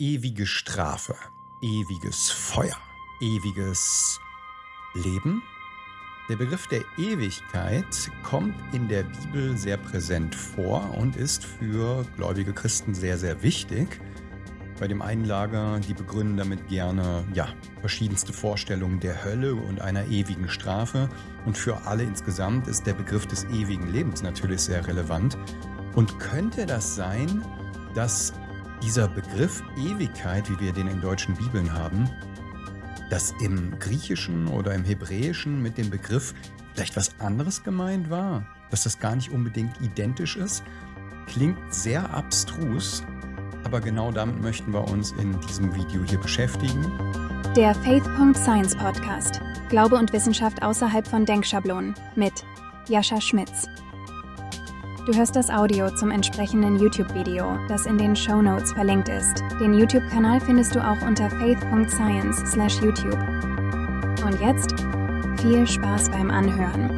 ewige Strafe, ewiges Feuer, ewiges Leben. Der Begriff der Ewigkeit kommt in der Bibel sehr präsent vor und ist für gläubige Christen sehr, sehr wichtig. Bei dem einen Lager, die begründen damit gerne ja, verschiedenste Vorstellungen der Hölle und einer ewigen Strafe. Und für alle insgesamt ist der Begriff des ewigen Lebens natürlich sehr relevant. Und könnte das sein, dass dieser Begriff Ewigkeit, wie wir den in deutschen Bibeln haben, dass im Griechischen oder im Hebräischen mit dem Begriff vielleicht was anderes gemeint war, dass das gar nicht unbedingt identisch ist, klingt sehr abstrus, aber genau damit möchten wir uns in diesem Video hier beschäftigen. Der Faith.Science Podcast. Glaube und Wissenschaft außerhalb von Denkschablonen mit Jascha Schmitz. Du hörst das Audio zum entsprechenden YouTube-Video, das in den Show Notes verlinkt ist. Den YouTube-Kanal findest du auch unter faith.science/youtube. Und jetzt viel Spaß beim Anhören.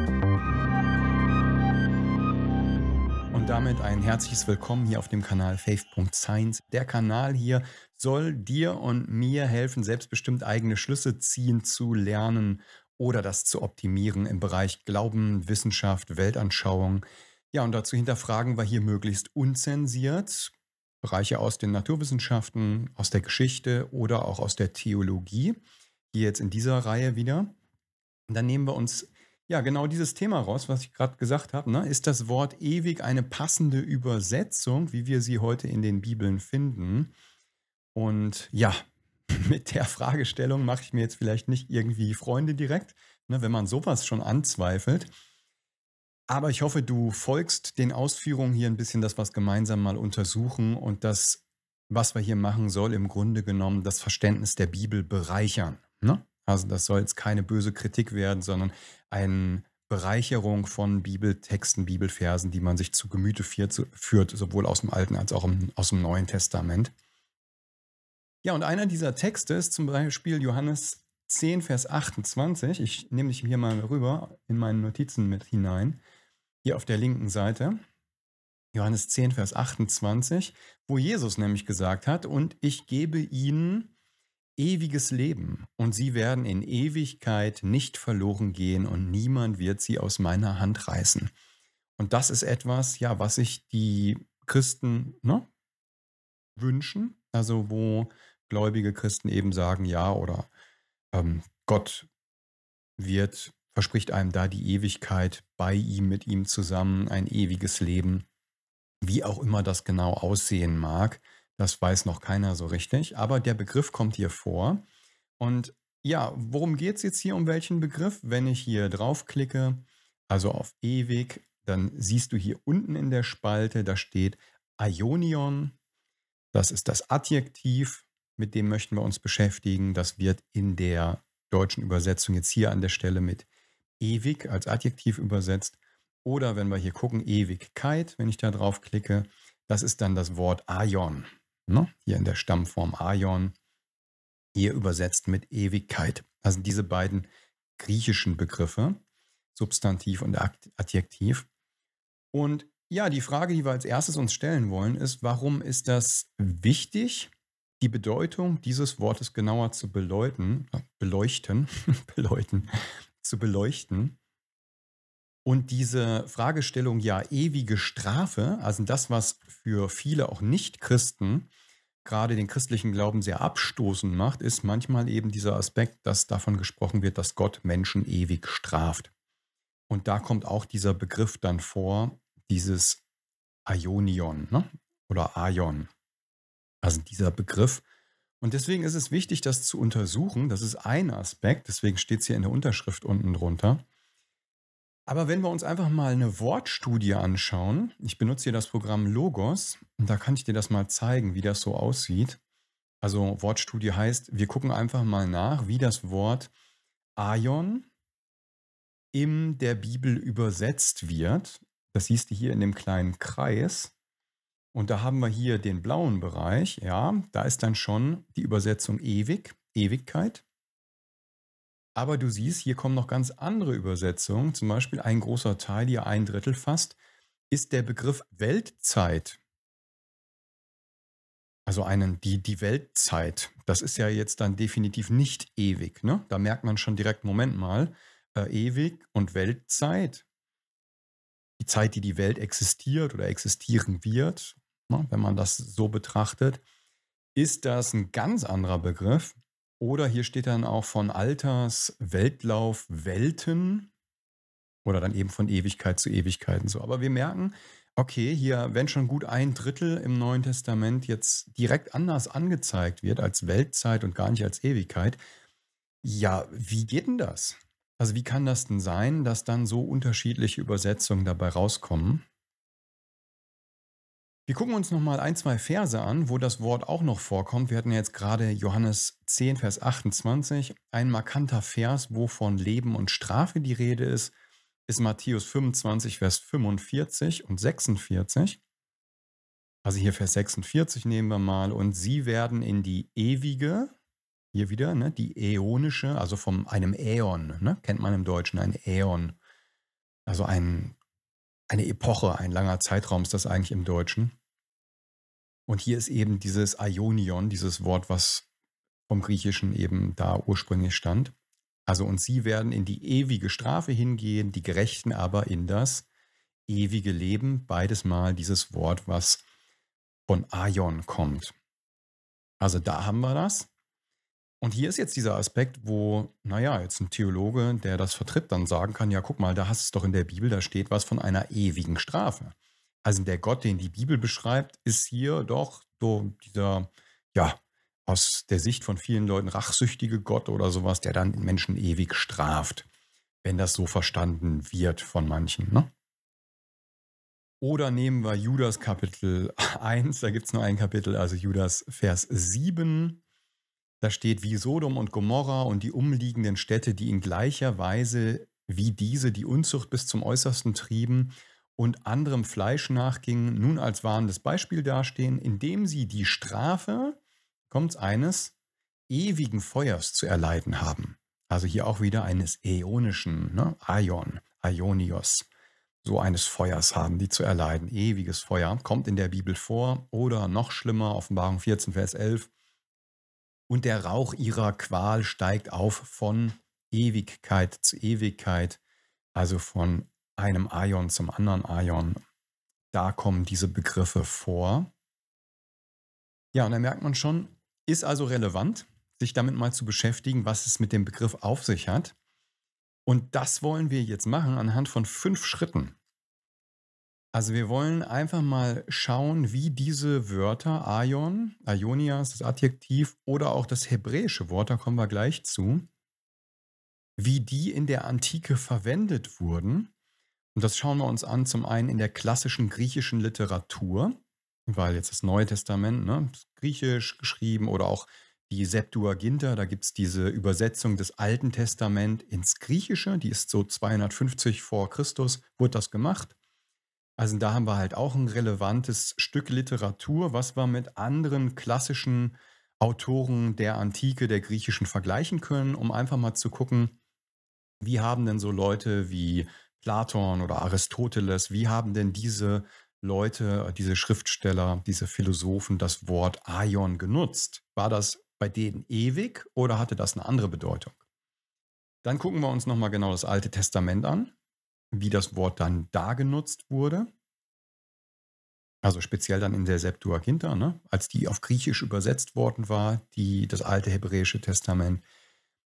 Und damit ein herzliches Willkommen hier auf dem Kanal faith.science. Der Kanal hier soll dir und mir helfen, selbstbestimmt eigene Schlüsse ziehen zu lernen oder das zu optimieren im Bereich Glauben, Wissenschaft, Weltanschauung. Ja, und dazu hinterfragen wir hier möglichst unzensiert Bereiche aus den Naturwissenschaften, aus der Geschichte oder auch aus der Theologie. Hier jetzt in dieser Reihe wieder. Und dann nehmen wir uns ja genau dieses Thema raus, was ich gerade gesagt habe. Ne? Ist das Wort ewig eine passende Übersetzung, wie wir sie heute in den Bibeln finden? Und ja, mit der Fragestellung mache ich mir jetzt vielleicht nicht irgendwie Freunde direkt, ne, wenn man sowas schon anzweifelt. Aber ich hoffe, du folgst den Ausführungen hier ein bisschen, dass wir es gemeinsam mal untersuchen und das, was wir hier machen, soll im Grunde genommen das Verständnis der Bibel bereichern. Ne? Also das soll jetzt keine böse Kritik werden, sondern eine Bereicherung von Bibeltexten, Bibelversen, die man sich zu Gemüte führt, sowohl aus dem Alten als auch aus dem Neuen Testament. Ja, und einer dieser Texte ist zum Beispiel Johannes 10, Vers 28. Ich nehme dich hier mal rüber in meine Notizen mit hinein hier auf der linken Seite, Johannes 10, Vers 28, wo Jesus nämlich gesagt hat, und ich gebe ihnen ewiges Leben, und sie werden in Ewigkeit nicht verloren gehen, und niemand wird sie aus meiner Hand reißen. Und das ist etwas, ja, was sich die Christen ne, wünschen, also wo gläubige Christen eben sagen, ja, oder ähm, Gott wird verspricht einem da die Ewigkeit bei ihm, mit ihm zusammen, ein ewiges Leben. Wie auch immer das genau aussehen mag, das weiß noch keiner so richtig, aber der Begriff kommt hier vor. Und ja, worum geht es jetzt hier um welchen Begriff? Wenn ich hier draufklicke, also auf ewig, dann siehst du hier unten in der Spalte, da steht Ionion. Das ist das Adjektiv, mit dem möchten wir uns beschäftigen. Das wird in der deutschen Übersetzung jetzt hier an der Stelle mit ewig als Adjektiv übersetzt. Oder wenn wir hier gucken, Ewigkeit, wenn ich da drauf klicke, das ist dann das Wort Aion. Ne? Hier in der Stammform Aion, hier übersetzt mit Ewigkeit. Also diese beiden griechischen Begriffe, Substantiv und Adjektiv. Und ja, die Frage, die wir als erstes uns stellen wollen, ist, warum ist das wichtig, die Bedeutung dieses Wortes genauer zu beleuchten, beleuchten, beleuchten, zu beleuchten. Und diese Fragestellung, ja, ewige Strafe, also das, was für viele auch Nicht-Christen gerade den christlichen Glauben sehr abstoßend macht, ist manchmal eben dieser Aspekt, dass davon gesprochen wird, dass Gott Menschen ewig straft. Und da kommt auch dieser Begriff dann vor, dieses Ionion ne? oder Aion. Also dieser Begriff, und deswegen ist es wichtig, das zu untersuchen. Das ist ein Aspekt, deswegen steht es hier in der Unterschrift unten drunter. Aber wenn wir uns einfach mal eine Wortstudie anschauen, ich benutze hier das Programm Logos und da kann ich dir das mal zeigen, wie das so aussieht. Also Wortstudie heißt, wir gucken einfach mal nach, wie das Wort Aion in der Bibel übersetzt wird. Das siehst du hier in dem kleinen Kreis. Und da haben wir hier den blauen Bereich, ja, da ist dann schon die Übersetzung ewig, Ewigkeit. Aber du siehst, hier kommen noch ganz andere Übersetzungen. Zum Beispiel ein großer Teil, hier ein Drittel fast, ist der Begriff Weltzeit. Also einen, die, die Weltzeit, das ist ja jetzt dann definitiv nicht ewig. Ne? Da merkt man schon direkt, Moment mal, äh, ewig und Weltzeit, die Zeit, die die Welt existiert oder existieren wird, wenn man das so betrachtet, ist das ein ganz anderer Begriff. Oder hier steht dann auch von Alters, Weltlauf, Welten oder dann eben von Ewigkeit zu Ewigkeiten so. Aber wir merken, okay, hier, wenn schon gut ein Drittel im Neuen Testament jetzt direkt anders angezeigt wird als Weltzeit und gar nicht als Ewigkeit, ja, wie geht denn das? Also wie kann das denn sein, dass dann so unterschiedliche Übersetzungen dabei rauskommen? Wir gucken uns nochmal ein, zwei Verse an, wo das Wort auch noch vorkommt. Wir hatten jetzt gerade Johannes 10, Vers 28. Ein markanter Vers, wo von Leben und Strafe die Rede ist, ist Matthäus 25, Vers 45 und 46. Also hier Vers 46 nehmen wir mal. Und sie werden in die ewige, hier wieder, ne, die äonische, also von einem Äon, ne, kennt man im Deutschen, ein Äon. Also ein, eine Epoche, ein langer Zeitraum ist das eigentlich im Deutschen. Und hier ist eben dieses Ionion, dieses Wort, was vom Griechischen eben da ursprünglich stand. Also und sie werden in die ewige Strafe hingehen, die Gerechten aber in das ewige Leben. Beides mal dieses Wort, was von Aion kommt. Also da haben wir das. Und hier ist jetzt dieser Aspekt, wo, naja, jetzt ein Theologe, der das vertritt, dann sagen kann, ja, guck mal, da hast du es doch in der Bibel, da steht was von einer ewigen Strafe. Also der Gott, den die Bibel beschreibt, ist hier doch so dieser, ja, aus der Sicht von vielen Leuten rachsüchtige Gott oder sowas, der dann Menschen ewig straft, wenn das so verstanden wird von manchen. Ne? Oder nehmen wir Judas Kapitel 1, da gibt es nur ein Kapitel, also Judas Vers 7. Da steht, wie Sodom und Gomorra und die umliegenden Städte, die in gleicher Weise wie diese die Unzucht bis zum Äußersten trieben und anderem Fleisch nachgingen, nun als warnendes Beispiel dastehen, indem sie die Strafe, kommt eines, ewigen Feuers zu erleiden haben. Also hier auch wieder eines äonischen, ne? Aion, Aionios, so eines Feuers haben die zu erleiden. Ewiges Feuer kommt in der Bibel vor oder noch schlimmer, Offenbarung 14, Vers 11, und der Rauch ihrer Qual steigt auf von Ewigkeit zu Ewigkeit, also von einem Aion zum anderen Aion. Da kommen diese Begriffe vor. Ja, und da merkt man schon, ist also relevant, sich damit mal zu beschäftigen, was es mit dem Begriff auf sich hat. Und das wollen wir jetzt machen anhand von fünf Schritten. Also wir wollen einfach mal schauen, wie diese Wörter, Aion, Aionias, das Adjektiv oder auch das hebräische Wort, da kommen wir gleich zu, wie die in der Antike verwendet wurden. Und das schauen wir uns an, zum einen in der klassischen griechischen Literatur, weil jetzt das Neue Testament, ne, griechisch geschrieben oder auch die Septuaginta, da gibt es diese Übersetzung des Alten Testament ins Griechische, die ist so 250 vor Christus, wurde das gemacht. Also da haben wir halt auch ein relevantes Stück Literatur, was wir mit anderen klassischen Autoren der Antike, der Griechischen vergleichen können, um einfach mal zu gucken, wie haben denn so Leute wie Platon oder Aristoteles, wie haben denn diese Leute, diese Schriftsteller, diese Philosophen das Wort Aion genutzt? War das bei denen ewig oder hatte das eine andere Bedeutung? Dann gucken wir uns nochmal genau das Alte Testament an wie das Wort dann da genutzt wurde. Also speziell dann in der Septuaginta, ne? als die auf Griechisch übersetzt worden war, die, das alte hebräische Testament.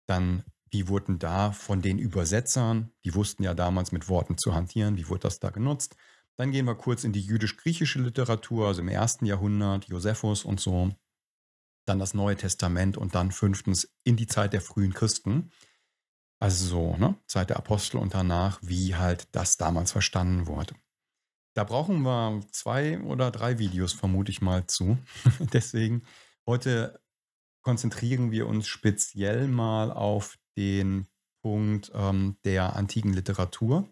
Dann, wie wurden da von den Übersetzern, die wussten ja damals mit Worten zu hantieren, wie wurde das da genutzt? Dann gehen wir kurz in die jüdisch-griechische Literatur, also im ersten Jahrhundert, Josephus und so. Dann das Neue Testament und dann fünftens in die Zeit der frühen Christen. Also so, ne? Zeit der Apostel und danach, wie halt das damals verstanden wurde. Da brauchen wir zwei oder drei Videos, vermute ich mal zu. Deswegen heute konzentrieren wir uns speziell mal auf den Punkt ähm, der antiken Literatur.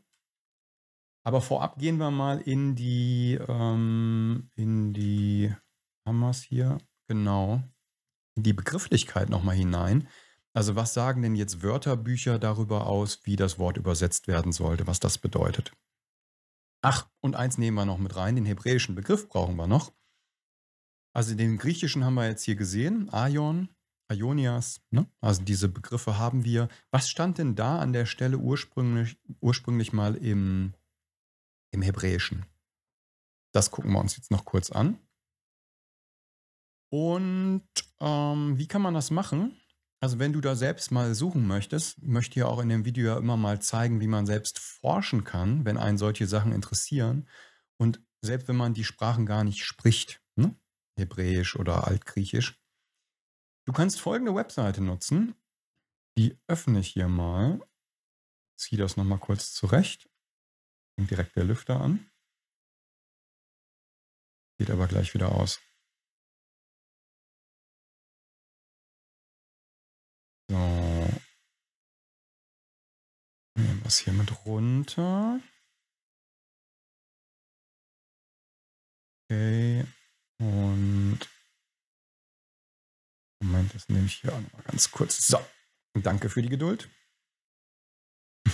Aber vorab gehen wir mal in die, ähm, in die, haben wir es hier? Genau, in die Begrifflichkeit nochmal hinein. Also was sagen denn jetzt Wörterbücher darüber aus, wie das Wort übersetzt werden sollte, was das bedeutet? Ach, und eins nehmen wir noch mit rein, den hebräischen Begriff brauchen wir noch. Also den griechischen haben wir jetzt hier gesehen, Aion, Ionias, ne? also diese Begriffe haben wir. Was stand denn da an der Stelle ursprünglich, ursprünglich mal im, im Hebräischen? Das gucken wir uns jetzt noch kurz an. Und ähm, wie kann man das machen? Also wenn du da selbst mal suchen möchtest, möchte ich ja auch in dem Video ja immer mal zeigen, wie man selbst forschen kann, wenn einen solche Sachen interessieren. Und selbst wenn man die Sprachen gar nicht spricht, ne? Hebräisch oder Altgriechisch, Du kannst folgende Webseite nutzen. Die öffne ich hier mal. Ziehe das nochmal kurz zurecht. Fängt direkt der Lüfter an. Geht aber gleich wieder aus. So. Es hier mit runter. Okay. Und Moment, das nehme ich hier auch nochmal ganz kurz. So, danke für die Geduld.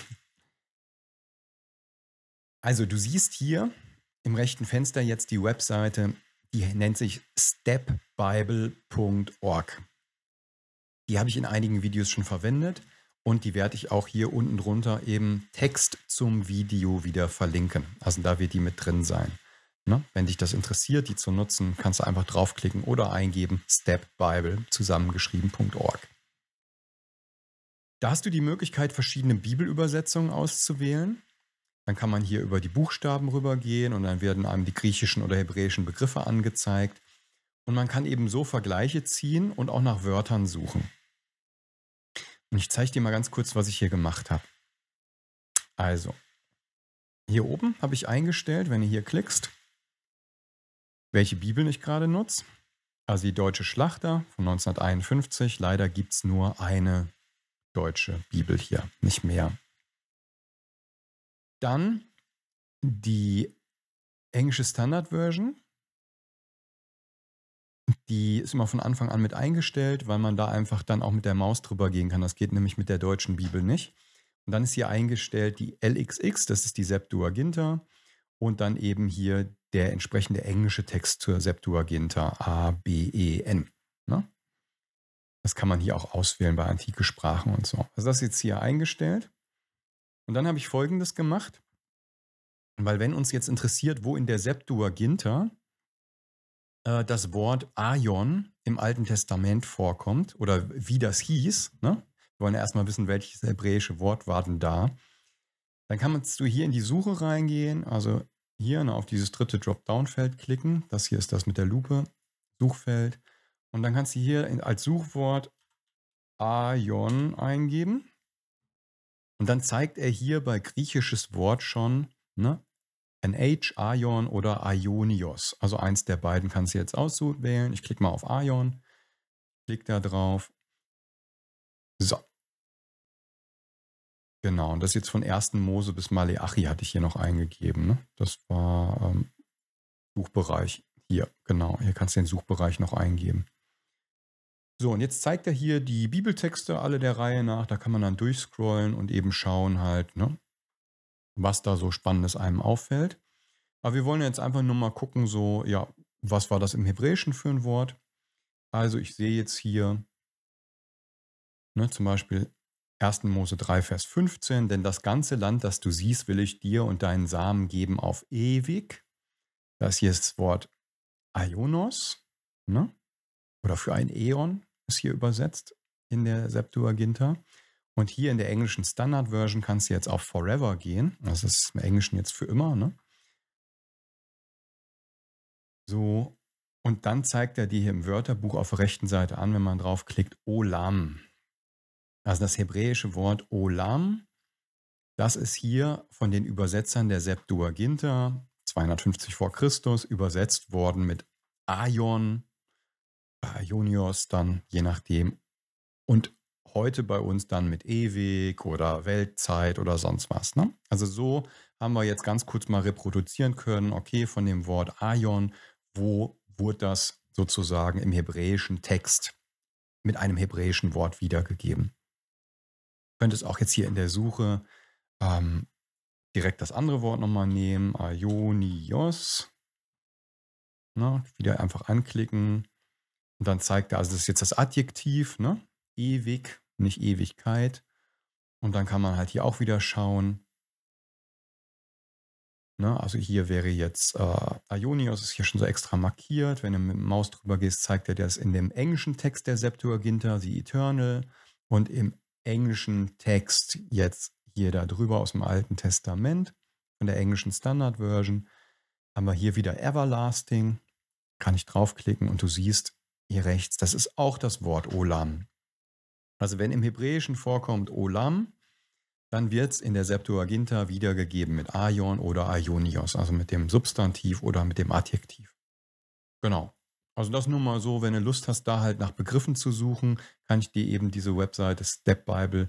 Also, du siehst hier im rechten Fenster jetzt die Webseite, die nennt sich stepbible.org. Die habe ich in einigen Videos schon verwendet und die werde ich auch hier unten drunter eben Text zum Video wieder verlinken. Also da wird die mit drin sein. Ne? Wenn dich das interessiert, die zu nutzen, kannst du einfach draufklicken oder eingeben stepbible zusammengeschrieben.org. Da hast du die Möglichkeit, verschiedene Bibelübersetzungen auszuwählen. Dann kann man hier über die Buchstaben rübergehen und dann werden einem die griechischen oder hebräischen Begriffe angezeigt. Und man kann eben so Vergleiche ziehen und auch nach Wörtern suchen. Und ich zeige dir mal ganz kurz, was ich hier gemacht habe. Also, hier oben habe ich eingestellt, wenn du hier klickst, welche Bibel ich gerade nutze. Also die Deutsche Schlachter von 1951. Leider gibt es nur eine deutsche Bibel hier, nicht mehr. Dann die englische Standard Version. Die ist immer von Anfang an mit eingestellt, weil man da einfach dann auch mit der Maus drüber gehen kann. Das geht nämlich mit der deutschen Bibel nicht. Und dann ist hier eingestellt die LXX, das ist die Septuaginta. Und dann eben hier der entsprechende englische Text zur Septuaginta A, B, E, N. Ne? Das kann man hier auch auswählen bei antike Sprachen und so. Also das ist jetzt hier eingestellt. Und dann habe ich folgendes gemacht. Weil wenn uns jetzt interessiert, wo in der Septuaginta äh, das Wort Aion im Alten Testament vorkommt oder wie das hieß, ne? wir wollen ja erstmal wissen, welches hebräische Wort war denn da, dann kannst du hier in die Suche reingehen, also hier ne, auf dieses dritte Dropdown-Feld klicken. Das hier ist das mit der Lupe, Suchfeld. Und dann kannst du hier in, als Suchwort Aion eingeben. Und dann zeigt er hier bei griechisches Wort schon ne, NH, Aion oder Ionios. Also eins der beiden kannst du jetzt auswählen. Ich klicke mal auf Aion, klicke da drauf. So, Genau, und das jetzt von 1. Mose bis Maleachi hatte ich hier noch eingegeben. Ne? Das war ähm, Suchbereich. Hier, genau. Hier kannst du den Suchbereich noch eingeben. So, und jetzt zeigt er hier die Bibeltexte alle der Reihe nach. Da kann man dann durchscrollen und eben schauen halt, ne, was da so Spannendes einem auffällt. Aber wir wollen jetzt einfach nur mal gucken, so, ja, was war das im Hebräischen für ein Wort? Also ich sehe jetzt hier ne, zum Beispiel 1. Mose 3, Vers 15, denn das ganze Land, das du siehst, will ich dir und deinen Samen geben auf ewig. Das hier ist das Wort Ionos, ne? oder für ein Äon ist hier übersetzt in der Septuaginta. Und hier in der englischen Standard Version kannst du jetzt auf Forever gehen. Das ist im Englischen jetzt für immer. Ne? So, und dann zeigt er dir hier im Wörterbuch auf der rechten Seite an, wenn man draufklickt, Olam. Also das hebräische Wort Olam, das ist hier von den Übersetzern der Septuaginta 250 vor Christus übersetzt worden mit Aion, Aionios dann, je nachdem. Und heute bei uns dann mit ewig oder Weltzeit oder sonst was. Ne? Also so haben wir jetzt ganz kurz mal reproduzieren können, okay, von dem Wort Aion, wo wurde das sozusagen im hebräischen Text mit einem hebräischen Wort wiedergegeben könntest auch jetzt hier in der Suche ähm, direkt das andere Wort nochmal nehmen, Ionios. Ne? Wieder einfach anklicken. Und dann zeigt er, also das ist jetzt das Adjektiv, ne? Ewig, nicht Ewigkeit. Und dann kann man halt hier auch wieder schauen. Ne? Also hier wäre jetzt äh, Ionios, ist hier schon so extra markiert. Wenn du mit dem Maus drüber gehst, zeigt er das in dem englischen Text der Septuaginta, die Eternal. Und im englischen Text jetzt hier da drüber aus dem Alten Testament, von der englischen Standard Version, haben wir hier wieder Everlasting. Kann ich draufklicken und du siehst hier rechts, das ist auch das Wort Olam. Also wenn im Hebräischen vorkommt Olam, dann wird es in der Septuaginta wiedergegeben mit Aion oder Aionios, also mit dem Substantiv oder mit dem Adjektiv. Genau. Also das nur mal so, wenn du Lust hast, da halt nach Begriffen zu suchen, kann ich dir eben diese Webseite Step Bible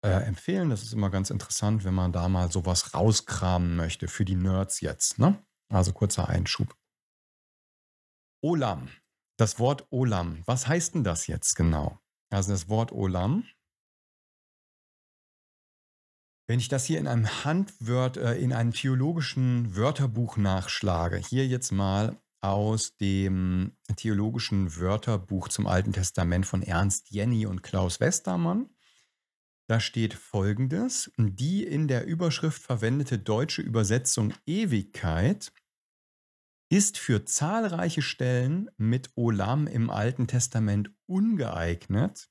äh, empfehlen. Das ist immer ganz interessant, wenn man da mal sowas rauskramen möchte für die Nerds jetzt. Ne? Also kurzer Einschub. Olam. Das Wort Olam. Was heißt denn das jetzt genau? Also das Wort Olam. Wenn ich das hier in einem Handwört, äh, in einem theologischen Wörterbuch nachschlage, hier jetzt mal aus dem theologischen Wörterbuch zum Alten Testament von Ernst Jenny und Klaus Westermann. Da steht folgendes: Die in der Überschrift verwendete deutsche Übersetzung Ewigkeit ist für zahlreiche Stellen mit Olam im Alten Testament ungeeignet.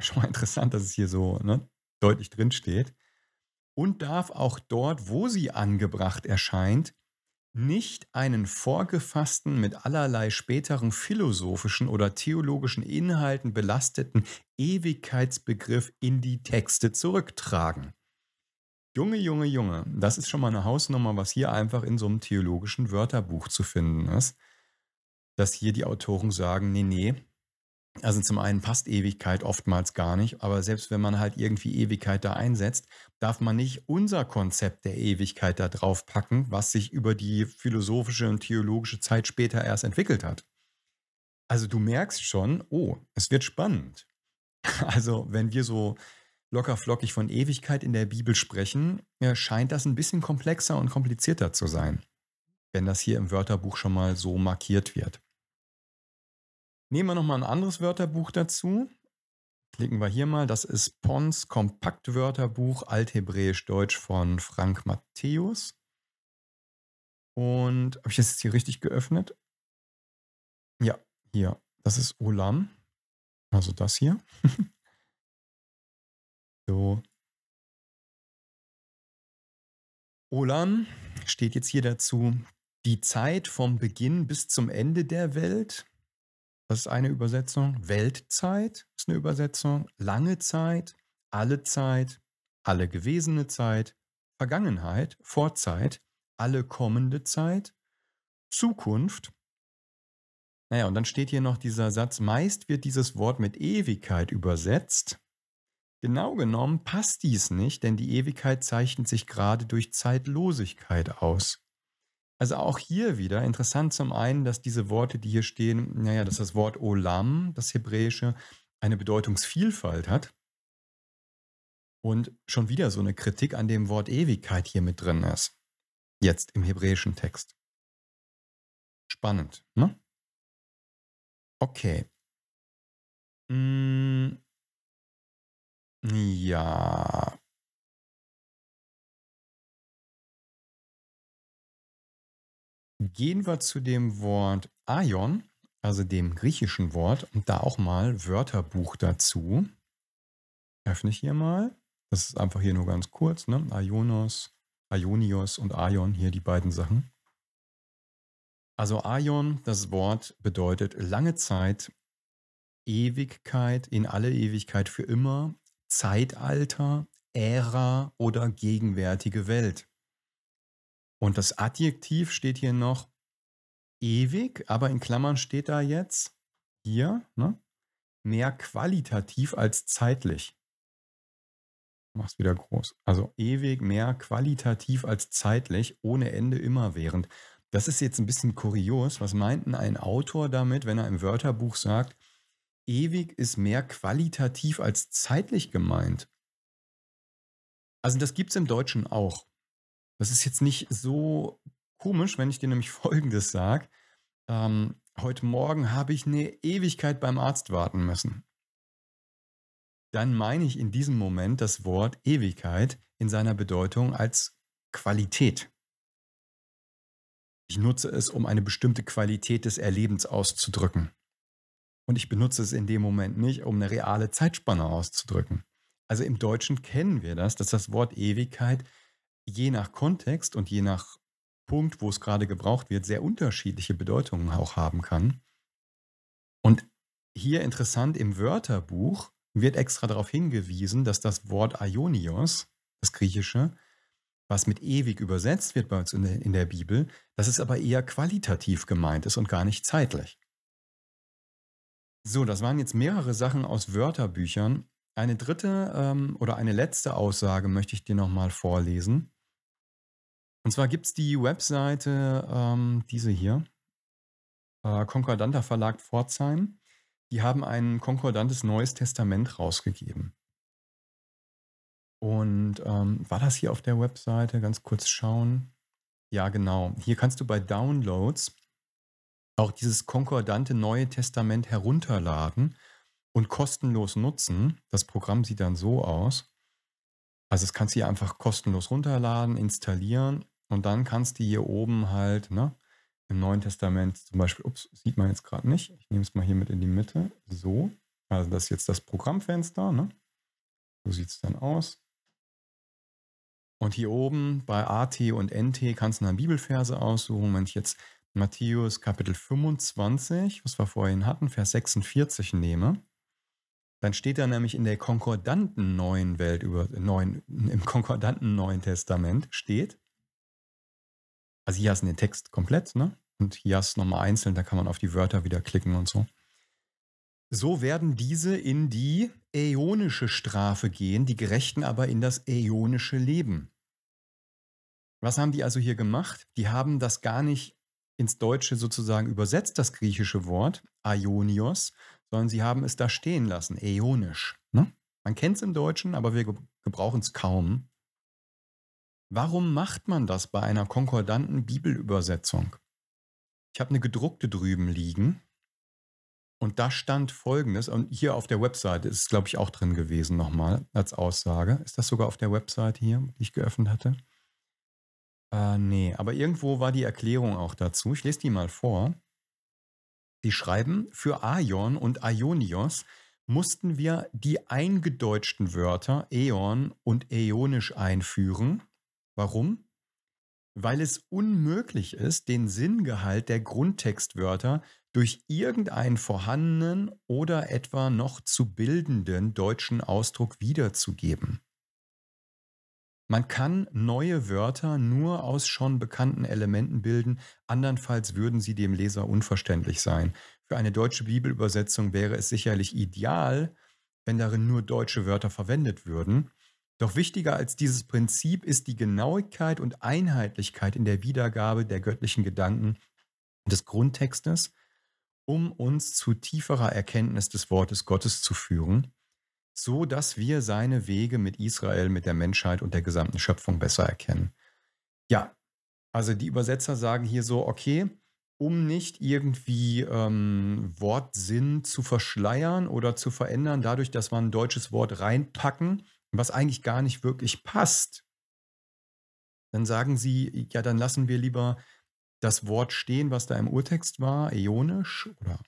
Schon mal interessant, dass es hier so ne, deutlich drin steht. Und darf auch dort, wo sie angebracht erscheint, nicht einen vorgefassten, mit allerlei späteren philosophischen oder theologischen Inhalten belasteten Ewigkeitsbegriff in die Texte zurücktragen. Junge, Junge, Junge, das ist schon mal eine Hausnummer, was hier einfach in so einem theologischen Wörterbuch zu finden ist. Dass hier die Autoren sagen, nee, nee, also zum einen passt Ewigkeit oftmals gar nicht, aber selbst wenn man halt irgendwie Ewigkeit da einsetzt, darf man nicht unser Konzept der Ewigkeit da drauf packen, was sich über die philosophische und theologische Zeit später erst entwickelt hat. Also du merkst schon, oh, es wird spannend. Also wenn wir so locker flockig von Ewigkeit in der Bibel sprechen, scheint das ein bisschen komplexer und komplizierter zu sein, wenn das hier im Wörterbuch schon mal so markiert wird. Nehmen wir nochmal ein anderes Wörterbuch dazu. Klicken wir hier mal. Das ist Pons Kompaktwörterbuch Althebräisch-Deutsch von Frank Matthäus. Und habe ich das jetzt hier richtig geöffnet? Ja, hier. Das ist Olam. Also das hier. so. Olam steht jetzt hier dazu. Die Zeit vom Beginn bis zum Ende der Welt das ist eine Übersetzung. Weltzeit ist eine Übersetzung. Lange Zeit, alle Zeit, alle gewesene Zeit, Vergangenheit, Vorzeit, alle kommende Zeit, Zukunft. Naja, und dann steht hier noch dieser Satz, meist wird dieses Wort mit Ewigkeit übersetzt. Genau genommen passt dies nicht, denn die Ewigkeit zeichnet sich gerade durch Zeitlosigkeit aus. Also auch hier wieder interessant zum einen, dass diese Worte, die hier stehen, naja, dass das Wort Olam, das Hebräische, eine Bedeutungsvielfalt hat. Und schon wieder so eine Kritik an dem Wort Ewigkeit hier mit drin ist. Jetzt im hebräischen Text. Spannend, ne? Okay. Mm, ja, Gehen wir zu dem Wort Aion, also dem griechischen Wort, und da auch mal Wörterbuch dazu. Öffne ich hier mal. Das ist einfach hier nur ganz kurz, ne? Ionos, Ionios und Aion, hier die beiden Sachen. Also Aion, das Wort bedeutet lange Zeit, Ewigkeit, in alle Ewigkeit für immer, Zeitalter, Ära oder gegenwärtige Welt. Und das Adjektiv steht hier noch ewig, aber in Klammern steht da jetzt hier ne, mehr qualitativ als zeitlich. Mach's wieder groß. Also ewig mehr qualitativ als zeitlich, ohne Ende immerwährend. Das ist jetzt ein bisschen kurios. Was meint denn ein Autor damit, wenn er im Wörterbuch sagt, ewig ist mehr qualitativ als zeitlich gemeint? Also das gibt es im Deutschen auch. Das ist jetzt nicht so komisch, wenn ich dir nämlich Folgendes sage. Ähm, heute Morgen habe ich eine Ewigkeit beim Arzt warten müssen. Dann meine ich in diesem Moment das Wort Ewigkeit in seiner Bedeutung als Qualität. Ich nutze es, um eine bestimmte Qualität des Erlebens auszudrücken. Und ich benutze es in dem Moment nicht, um eine reale Zeitspanne auszudrücken. Also im Deutschen kennen wir das, dass das Wort Ewigkeit je nach Kontext und je nach Punkt, wo es gerade gebraucht wird, sehr unterschiedliche Bedeutungen auch haben kann. Und hier interessant im Wörterbuch wird extra darauf hingewiesen, dass das Wort Aionios, das Griechische, was mit ewig übersetzt wird bei uns in der, in der Bibel, dass es aber eher qualitativ gemeint ist und gar nicht zeitlich. So, das waren jetzt mehrere Sachen aus Wörterbüchern. Eine dritte ähm, oder eine letzte Aussage möchte ich dir nochmal vorlesen. Und zwar gibt es die Webseite, ähm, diese hier, äh, Konkordanter Verlag Pforzheim. Die haben ein konkordantes Neues Testament rausgegeben. Und ähm, war das hier auf der Webseite? Ganz kurz schauen. Ja, genau. Hier kannst du bei Downloads auch dieses konkordante Neue Testament herunterladen und kostenlos nutzen. Das Programm sieht dann so aus. Also das kannst du hier einfach kostenlos runterladen, installieren und dann kannst du hier oben halt, ne, im Neuen Testament zum Beispiel, ups, sieht man jetzt gerade nicht. Ich nehme es mal hier mit in die Mitte. So. Also das ist jetzt das Programmfenster, ne? So sieht es dann aus. Und hier oben bei AT und NT kannst du dann Bibelverse aussuchen. Wenn ich jetzt Matthäus Kapitel 25, was wir vorhin hatten, Vers 46 nehme, dann steht da nämlich in der konkordanten neuen Welt über neuen, im konkordanten Neuen Testament steht, also hier hast du den Text komplett, ne? Und hier hast du nochmal einzeln, da kann man auf die Wörter wieder klicken und so. So werden diese in die äonische Strafe gehen, die Gerechten aber in das äonische Leben. Was haben die also hier gemacht? Die haben das gar nicht ins Deutsche sozusagen übersetzt, das griechische Wort, Aionios, sondern sie haben es da stehen lassen, äonisch. Ne? Man kennt es im Deutschen, aber wir gebrauchen es kaum. Warum macht man das bei einer konkordanten Bibelübersetzung? Ich habe eine gedruckte drüben liegen und da stand folgendes, und hier auf der Webseite ist es, glaube ich, auch drin gewesen nochmal als Aussage. Ist das sogar auf der Webseite hier, die ich geöffnet hatte? Äh, nee, aber irgendwo war die Erklärung auch dazu. Ich lese die mal vor. Sie schreiben, für Aion und Aionios mussten wir die eingedeutschten Wörter Äon und Äonisch einführen Warum? Weil es unmöglich ist, den Sinngehalt der Grundtextwörter durch irgendeinen vorhandenen oder etwa noch zu bildenden deutschen Ausdruck wiederzugeben. Man kann neue Wörter nur aus schon bekannten Elementen bilden, andernfalls würden sie dem Leser unverständlich sein. Für eine deutsche Bibelübersetzung wäre es sicherlich ideal, wenn darin nur deutsche Wörter verwendet würden, doch wichtiger als dieses Prinzip ist die Genauigkeit und Einheitlichkeit in der Wiedergabe der göttlichen Gedanken des Grundtextes, um uns zu tieferer Erkenntnis des Wortes Gottes zu führen, so dass wir seine Wege mit Israel, mit der Menschheit und der gesamten Schöpfung besser erkennen. Ja, also die Übersetzer sagen hier so, okay, um nicht irgendwie ähm, Wortsinn zu verschleiern oder zu verändern, dadurch, dass wir ein deutsches Wort reinpacken, was eigentlich gar nicht wirklich passt, dann sagen sie, ja, dann lassen wir lieber das Wort stehen, was da im Urtext war, äonisch oder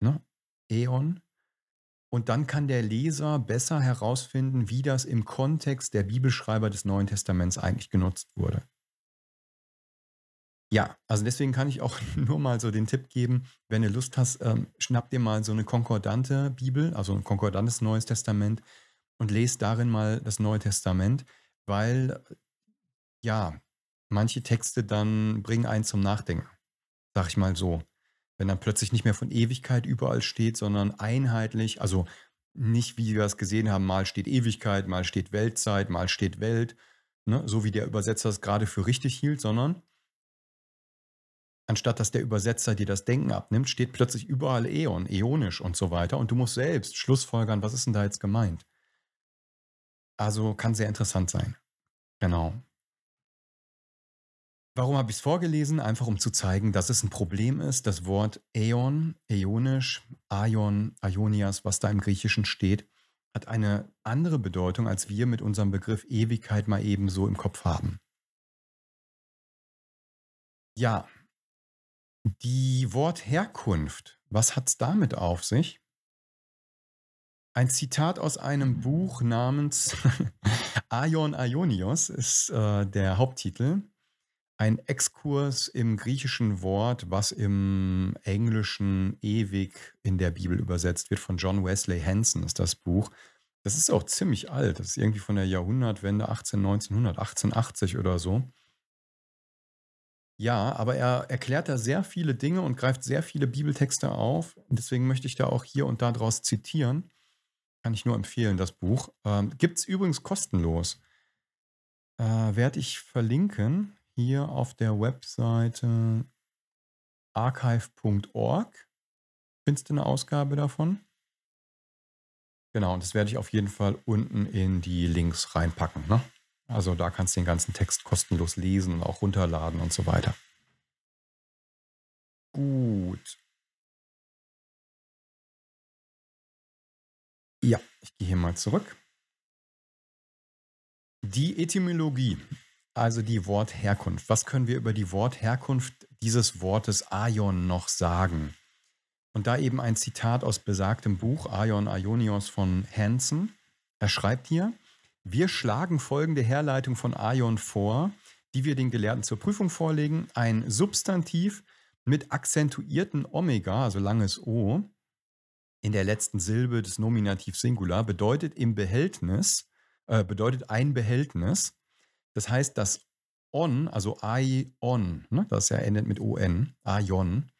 ne, Äon. Und dann kann der Leser besser herausfinden, wie das im Kontext der Bibelschreiber des Neuen Testaments eigentlich genutzt wurde. Ja, also deswegen kann ich auch nur mal so den Tipp geben, wenn du Lust hast, ähm, schnapp dir mal so eine konkordante Bibel, also ein konkordantes Neues Testament und lest darin mal das Neue Testament, weil ja, manche Texte dann bringen einen zum Nachdenken, sag ich mal so. Wenn dann plötzlich nicht mehr von Ewigkeit überall steht, sondern einheitlich, also nicht wie wir es gesehen haben, mal steht Ewigkeit, mal steht Weltzeit, mal steht Welt, ne, so wie der Übersetzer es gerade für richtig hielt, sondern anstatt dass der Übersetzer dir das Denken abnimmt, steht plötzlich überall Äon, äonisch und so weiter und du musst selbst schlussfolgern, was ist denn da jetzt gemeint? Also kann sehr interessant sein. Genau. Warum habe ich es vorgelesen? Einfach um zu zeigen, dass es ein Problem ist. Das Wort Äon, Äonisch, Aion, Aionias, was da im Griechischen steht, hat eine andere Bedeutung, als wir mit unserem Begriff Ewigkeit mal eben so im Kopf haben. Ja, die Wortherkunft, was hat es damit auf sich? Ein Zitat aus einem Buch namens Aion Aionios ist äh, der Haupttitel. Ein Exkurs im griechischen Wort, was im Englischen ewig in der Bibel übersetzt wird, von John Wesley Hanson ist das Buch. Das ist auch ziemlich alt. Das ist irgendwie von der Jahrhundertwende 18, 1900, 1880 oder so. Ja, aber er erklärt da sehr viele Dinge und greift sehr viele Bibeltexte auf. Deswegen möchte ich da auch hier und da draus zitieren. Kann ich nur empfehlen, das Buch. Ähm, Gibt es übrigens kostenlos. Äh, Werde ich verlinken hier auf der Webseite archive.org. Findest du eine Ausgabe davon? Genau, und das werde ich auf jeden Fall unten in die Links reinpacken. Ne? Also da kannst du den ganzen Text kostenlos lesen und auch runterladen und so weiter. Gut. Ja, ich gehe hier mal zurück. Die Etymologie, also die Wortherkunft. Was können wir über die Wortherkunft dieses Wortes Aion noch sagen? Und da eben ein Zitat aus besagtem Buch Aion Aionios von Hansen. Er schreibt hier, wir schlagen folgende Herleitung von Aion vor, die wir den Gelehrten zur Prüfung vorlegen. Ein Substantiv mit akzentuierten Omega, also langes O, in der letzten Silbe des Nominativ Singular bedeutet im Behältnis, äh, bedeutet ein Behältnis. Das heißt, das On, also Aion, ne, das ja endet mit ON, Aion,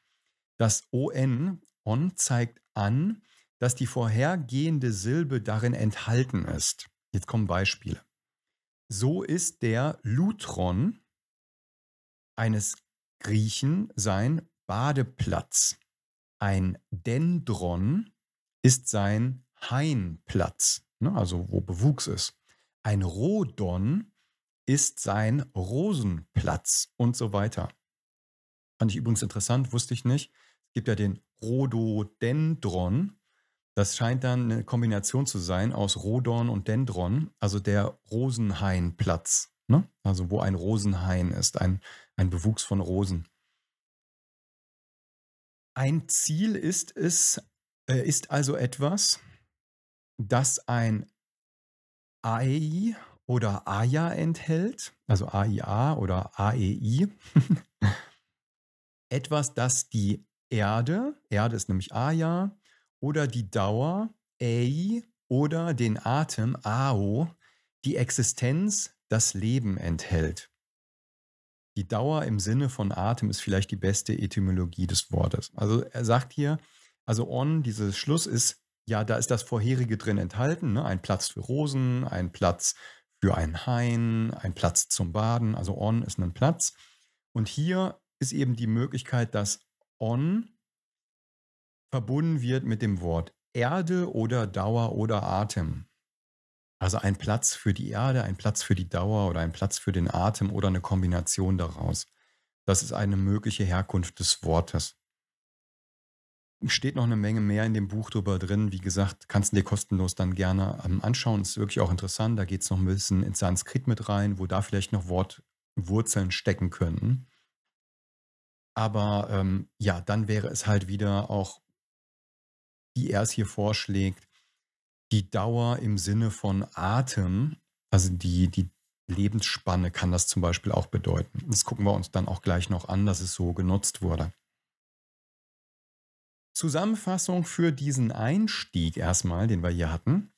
das ON, On zeigt an, dass die vorhergehende Silbe darin enthalten ist. Jetzt kommen Beispiele. So ist der Lutron eines Griechen sein Badeplatz. Ein Dendron ist sein Hainplatz, ne, also wo Bewuchs ist. Ein Rhodon ist sein Rosenplatz und so weiter. Fand ich übrigens interessant, wusste ich nicht. Es gibt ja den Rhododendron. Das scheint dann eine Kombination zu sein aus Rhodon und Dendron, also der Rosenhainplatz. Ne? Also wo ein Rosenhain ist, ein, ein Bewuchs von Rosen. Ein Ziel ist es, äh, ist also etwas, das ein AI oder AIA enthält, also AIA oder AEI. etwas, das die Erde, Erde ist nämlich AIA, oder die Dauer, EI, oder den Atem, AO, die Existenz, das Leben enthält. Die Dauer im Sinne von Atem ist vielleicht die beste Etymologie des Wortes. Also er sagt hier, also on, dieses Schluss ist, ja, da ist das vorherige drin enthalten, ne? ein Platz für Rosen, ein Platz für ein Hain, ein Platz zum Baden, also on ist ein Platz. Und hier ist eben die Möglichkeit, dass on verbunden wird mit dem Wort Erde oder Dauer oder Atem. Also ein Platz für die Erde, ein Platz für die Dauer oder ein Platz für den Atem oder eine Kombination daraus. Das ist eine mögliche Herkunft des Wortes. Steht noch eine Menge mehr in dem Buch drüber drin. Wie gesagt, kannst du dir kostenlos dann gerne ähm, anschauen. Ist wirklich auch interessant. Da geht es noch ein bisschen ins Sanskrit mit rein, wo da vielleicht noch Wortwurzeln stecken könnten. Aber ähm, ja, dann wäre es halt wieder auch, wie er es hier vorschlägt, die Dauer im Sinne von Atem, also die, die Lebensspanne kann das zum Beispiel auch bedeuten. Das gucken wir uns dann auch gleich noch an, dass es so genutzt wurde. Zusammenfassung für diesen Einstieg erstmal, den wir hier hatten.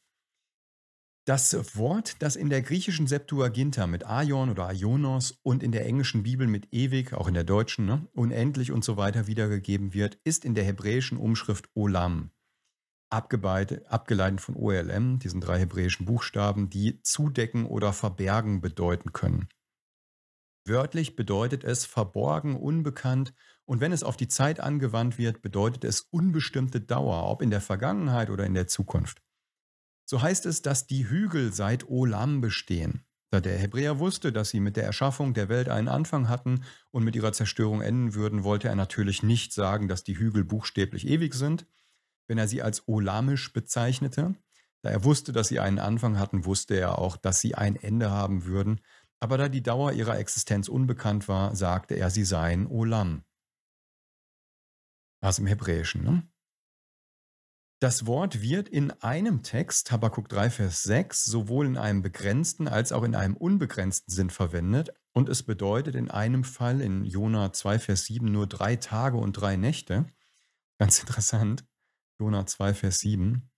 Das Wort, das in der griechischen Septuaginta mit Aion oder Aionos und in der englischen Bibel mit ewig, auch in der deutschen, ne, unendlich und so weiter wiedergegeben wird, ist in der hebräischen Umschrift Olam abgeleitet von OLM, diesen drei hebräischen Buchstaben, die zudecken oder verbergen bedeuten können. Wörtlich bedeutet es verborgen, unbekannt und wenn es auf die Zeit angewandt wird, bedeutet es unbestimmte Dauer, ob in der Vergangenheit oder in der Zukunft. So heißt es, dass die Hügel seit Olam bestehen. Da der Hebräer wusste, dass sie mit der Erschaffung der Welt einen Anfang hatten und mit ihrer Zerstörung enden würden, wollte er natürlich nicht sagen, dass die Hügel buchstäblich ewig sind, wenn er sie als olamisch bezeichnete. Da er wusste, dass sie einen Anfang hatten, wusste er auch, dass sie ein Ende haben würden. Aber da die Dauer ihrer Existenz unbekannt war, sagte er, sie seien Olam. Was im Hebräischen, ne? Das Wort wird in einem Text, Habakkuk 3, Vers 6, sowohl in einem begrenzten als auch in einem unbegrenzten Sinn verwendet und es bedeutet in einem Fall in Jona 2, Vers 7 nur drei Tage und drei Nächte. Ganz interessant. Jona 2, Vers 7.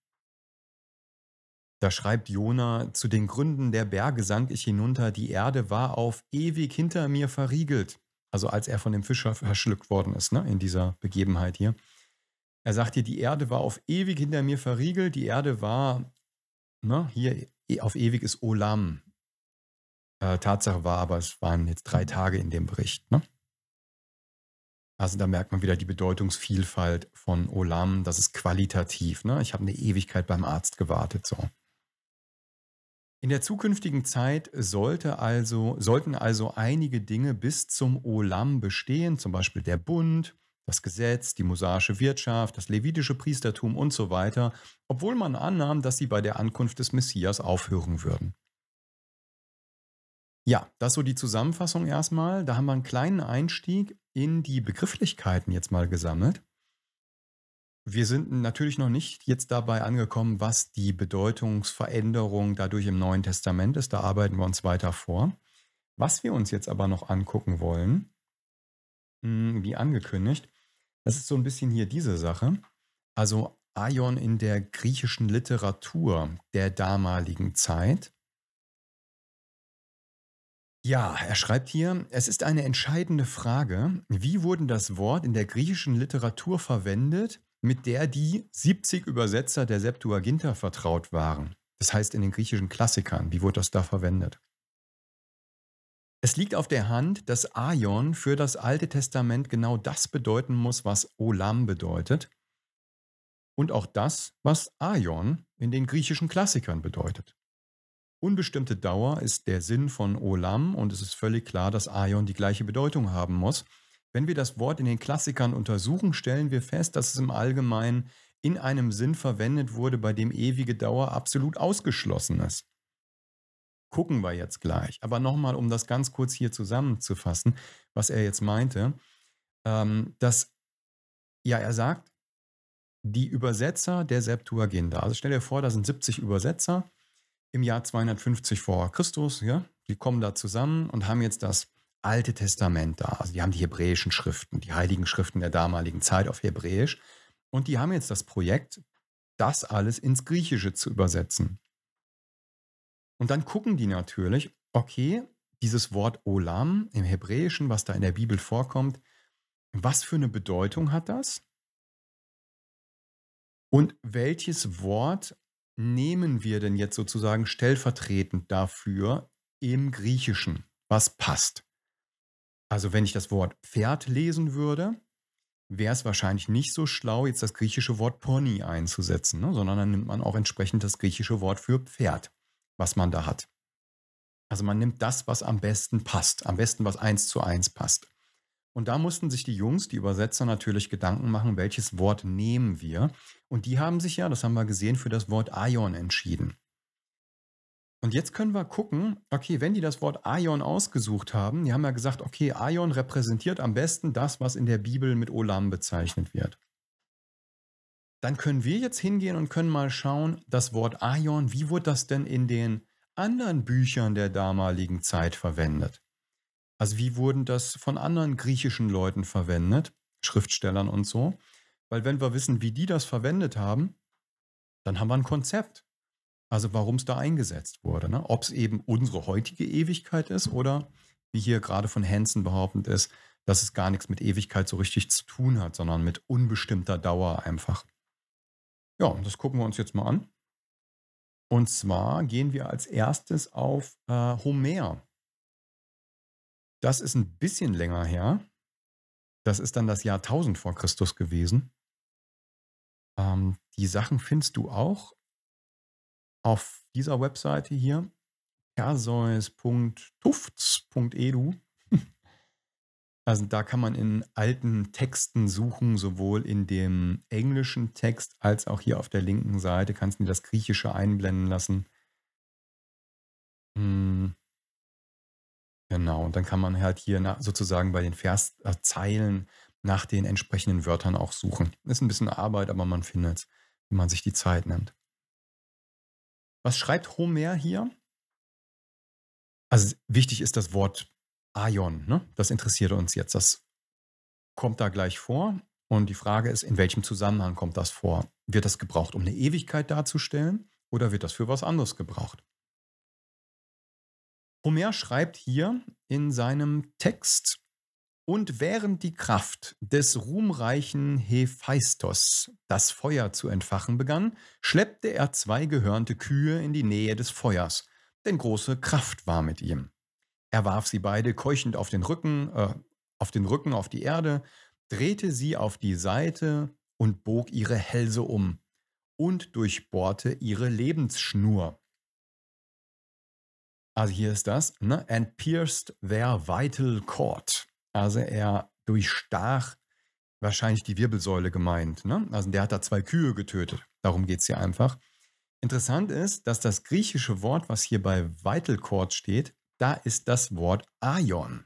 Da schreibt Jona, zu den Gründen der Berge sank ich hinunter, die Erde war auf ewig hinter mir verriegelt. Also als er von dem Fischer verschluckt worden ist, ne, in dieser Begebenheit hier. Er sagt hier, die Erde war auf ewig hinter mir verriegelt. Die Erde war, ne, hier e, auf ewig ist Olam. Äh, Tatsache war aber, es waren jetzt drei Tage in dem Bericht. Ne? Also da merkt man wieder die Bedeutungsvielfalt von Olam. Das ist qualitativ. Ne? Ich habe eine Ewigkeit beim Arzt gewartet. So. In der zukünftigen Zeit sollte also, sollten also einige Dinge bis zum Olam bestehen, zum Beispiel der Bund, das Gesetz, die mosaische Wirtschaft, das levitische Priestertum und so weiter, obwohl man annahm, dass sie bei der Ankunft des Messias aufhören würden. Ja, das so die Zusammenfassung erstmal. Da haben wir einen kleinen Einstieg in die Begrifflichkeiten jetzt mal gesammelt. Wir sind natürlich noch nicht jetzt dabei angekommen, was die Bedeutungsveränderung dadurch im Neuen Testament ist. Da arbeiten wir uns weiter vor. Was wir uns jetzt aber noch angucken wollen, hm, wie angekündigt. Das ist so ein bisschen hier diese Sache. Also Aion in der griechischen Literatur der damaligen Zeit. Ja, er schreibt hier, es ist eine entscheidende Frage, wie wurden das Wort in der griechischen Literatur verwendet, mit der die 70 Übersetzer der Septuaginta vertraut waren? Das heißt in den griechischen Klassikern, wie wurde das da verwendet? Es liegt auf der Hand, dass Aion für das Alte Testament genau das bedeuten muss, was Olam bedeutet. Und auch das, was Aion in den griechischen Klassikern bedeutet. Unbestimmte Dauer ist der Sinn von Olam und es ist völlig klar, dass Aion die gleiche Bedeutung haben muss. Wenn wir das Wort in den Klassikern untersuchen, stellen wir fest, dass es im Allgemeinen in einem Sinn verwendet wurde, bei dem ewige Dauer absolut ausgeschlossen ist gucken wir jetzt gleich. Aber nochmal, um das ganz kurz hier zusammenzufassen, was er jetzt meinte, ähm, dass, ja, er sagt, die Übersetzer der Septuaginta, also stell dir vor, da sind 70 Übersetzer im Jahr 250 vor Christus, ja, die kommen da zusammen und haben jetzt das Alte Testament da. Also die haben die hebräischen Schriften, die heiligen Schriften der damaligen Zeit auf Hebräisch. Und die haben jetzt das Projekt, das alles ins Griechische zu übersetzen. Und dann gucken die natürlich, okay, dieses Wort Olam im Hebräischen, was da in der Bibel vorkommt, was für eine Bedeutung hat das? Und welches Wort nehmen wir denn jetzt sozusagen stellvertretend dafür im Griechischen? Was passt? Also wenn ich das Wort Pferd lesen würde, wäre es wahrscheinlich nicht so schlau, jetzt das griechische Wort Pony einzusetzen, ne? sondern dann nimmt man auch entsprechend das griechische Wort für Pferd was man da hat. Also man nimmt das, was am besten passt, am besten was eins zu eins passt. Und da mussten sich die Jungs, die Übersetzer natürlich Gedanken machen, welches Wort nehmen wir. Und die haben sich ja, das haben wir gesehen, für das Wort Aion entschieden. Und jetzt können wir gucken, okay, wenn die das Wort Aion ausgesucht haben, die haben ja gesagt, okay, Aion repräsentiert am besten das, was in der Bibel mit Olam bezeichnet wird dann können wir jetzt hingehen und können mal schauen, das Wort Aion, wie wurde das denn in den anderen Büchern der damaligen Zeit verwendet? Also wie wurden das von anderen griechischen Leuten verwendet, Schriftstellern und so? Weil wenn wir wissen, wie die das verwendet haben, dann haben wir ein Konzept. Also warum es da eingesetzt wurde. Ne? Ob es eben unsere heutige Ewigkeit ist oder wie hier gerade von Hansen behauptet ist, dass es gar nichts mit Ewigkeit so richtig zu tun hat, sondern mit unbestimmter Dauer einfach. Ja, das gucken wir uns jetzt mal an. Und zwar gehen wir als erstes auf äh, Homer. Das ist ein bisschen länger her. Das ist dann das Jahr 1000 vor Christus gewesen. Ähm, die Sachen findest du auch auf dieser Webseite hier, perseus.tufts.edu. Also da kann man in alten Texten suchen, sowohl in dem englischen Text als auch hier auf der linken Seite. Kannst du das Griechische einblenden lassen. Hm. Genau, und dann kann man halt hier sozusagen bei den Verszeilen nach den entsprechenden Wörtern auch suchen. Ist ein bisschen Arbeit, aber man findet es, wenn man sich die Zeit nimmt. Was schreibt Homer hier? Also wichtig ist das Wort Aion, ne? Das interessiert uns jetzt. Das kommt da gleich vor. Und die Frage ist, in welchem Zusammenhang kommt das vor? Wird das gebraucht, um eine Ewigkeit darzustellen oder wird das für was anderes gebraucht? Homer schreibt hier in seinem Text, und während die Kraft des ruhmreichen Hephaistos das Feuer zu entfachen begann, schleppte er zwei gehörnte Kühe in die Nähe des Feuers, denn große Kraft war mit ihm. Er warf sie beide keuchend auf den Rücken, äh, auf den Rücken auf die Erde, drehte sie auf die Seite und bog ihre Hälse um und durchbohrte ihre Lebensschnur. Also hier ist das, ne? And pierced their vital cord. Also er durchstach wahrscheinlich die Wirbelsäule gemeint. Ne? Also der hat da zwei Kühe getötet. Darum geht es hier einfach. Interessant ist, dass das griechische Wort, was hier bei Vital Cord steht, da ist das Wort Aion.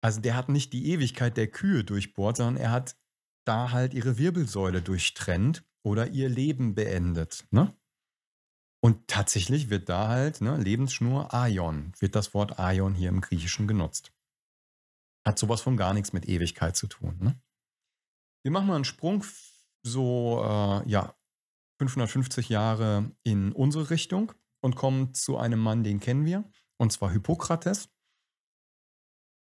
Also der hat nicht die Ewigkeit der Kühe durchbohrt, sondern er hat da halt ihre Wirbelsäule durchtrennt oder ihr Leben beendet. Ne? Und tatsächlich wird da halt ne, Lebensschnur Aion, wird das Wort Aion hier im Griechischen genutzt. Hat sowas von gar nichts mit Ewigkeit zu tun. Ne? Wir machen mal einen Sprung so, äh, ja, 550 Jahre in unsere Richtung und kommen zu einem Mann, den kennen wir, und zwar Hippokrates.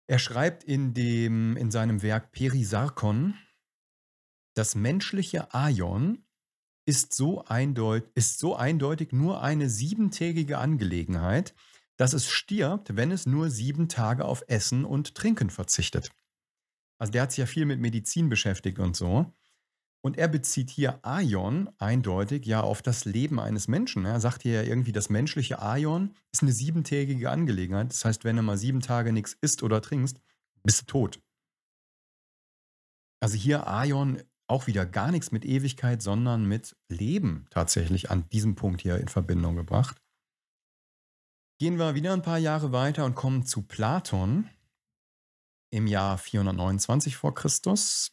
Er schreibt in, dem, in seinem Werk Perisarkon, das menschliche Aion ist so, eindeut ist so eindeutig nur eine siebentägige Angelegenheit, dass es stirbt, wenn es nur sieben Tage auf Essen und Trinken verzichtet. Also der hat sich ja viel mit Medizin beschäftigt und so. Und er bezieht hier Aion eindeutig ja auf das Leben eines Menschen. Er sagt hier ja irgendwie, das menschliche Aion ist eine siebentägige Angelegenheit. Das heißt, wenn du mal sieben Tage nichts isst oder trinkst, bist du tot. Also hier Aion auch wieder gar nichts mit Ewigkeit, sondern mit Leben tatsächlich an diesem Punkt hier in Verbindung gebracht. Gehen wir wieder ein paar Jahre weiter und kommen zu Platon im Jahr 429 vor Christus.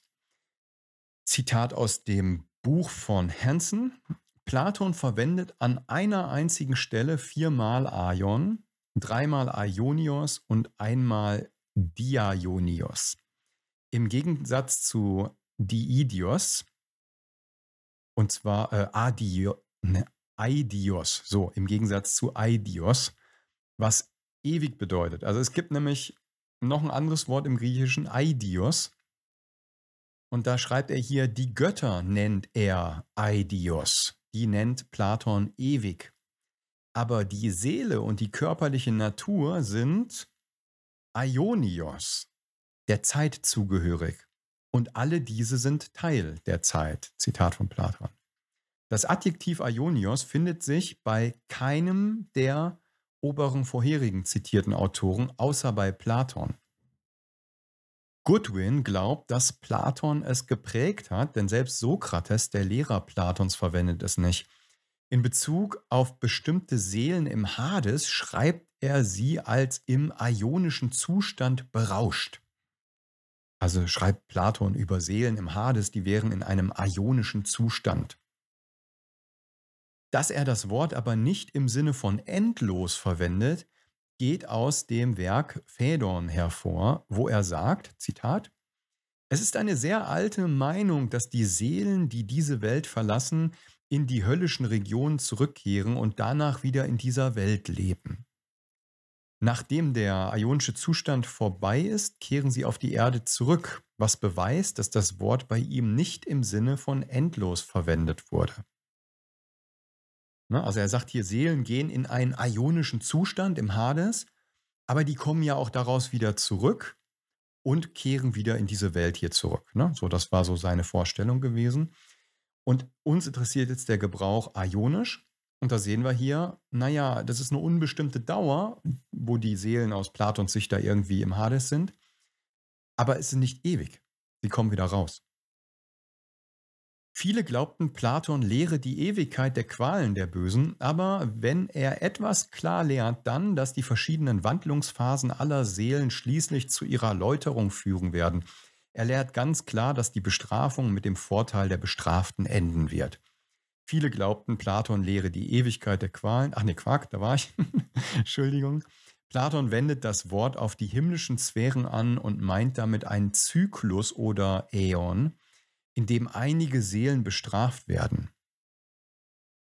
Zitat aus dem Buch von Hansen. Platon verwendet an einer einzigen Stelle viermal Aion, dreimal Aionios und einmal Diaionios. Im Gegensatz zu Diidios, und zwar äh, Adio, ne, Aidios, so im Gegensatz zu Aidios, was ewig bedeutet. Also es gibt nämlich noch ein anderes Wort im Griechischen, Aidios, und da schreibt er hier, die Götter nennt er Aidios. Die nennt Platon ewig. Aber die Seele und die körperliche Natur sind Aionios, der Zeit zugehörig. Und alle diese sind Teil der Zeit. Zitat von Platon. Das Adjektiv Aionios findet sich bei keinem der oberen vorherigen zitierten Autoren, außer bei Platon. Goodwin glaubt, dass Platon es geprägt hat, denn selbst Sokrates, der Lehrer Platons, verwendet es nicht. In Bezug auf bestimmte Seelen im Hades schreibt er sie als im ionischen Zustand berauscht. Also schreibt Platon über Seelen im Hades, die wären in einem ionischen Zustand. Dass er das Wort aber nicht im Sinne von endlos verwendet, geht aus dem Werk Phaedon hervor, wo er sagt, Zitat, es ist eine sehr alte Meinung, dass die Seelen, die diese Welt verlassen, in die höllischen Regionen zurückkehren und danach wieder in dieser Welt leben. Nachdem der ionische Zustand vorbei ist, kehren sie auf die Erde zurück, was beweist, dass das Wort bei ihm nicht im Sinne von endlos verwendet wurde. Ne? Also er sagt hier, Seelen gehen in einen ionischen Zustand im Hades, aber die kommen ja auch daraus wieder zurück und kehren wieder in diese Welt hier zurück. Ne? So, das war so seine Vorstellung gewesen. Und uns interessiert jetzt der Gebrauch ionisch. Und da sehen wir hier, naja, das ist eine unbestimmte Dauer, wo die Seelen aus Platons Sicht da irgendwie im Hades sind. Aber es ist nicht ewig. Sie kommen wieder raus. Viele glaubten, Platon lehre die Ewigkeit der Qualen der Bösen, aber wenn er etwas klar lehrt, dann, dass die verschiedenen Wandlungsphasen aller Seelen schließlich zu ihrer Läuterung führen werden. Er lehrt ganz klar, dass die Bestrafung mit dem Vorteil der Bestraften enden wird. Viele glaubten, Platon lehre die Ewigkeit der Qualen. Ach ne, Quark, da war ich. Entschuldigung. Platon wendet das Wort auf die himmlischen Sphären an und meint damit einen Zyklus oder Äon, in dem einige Seelen bestraft werden.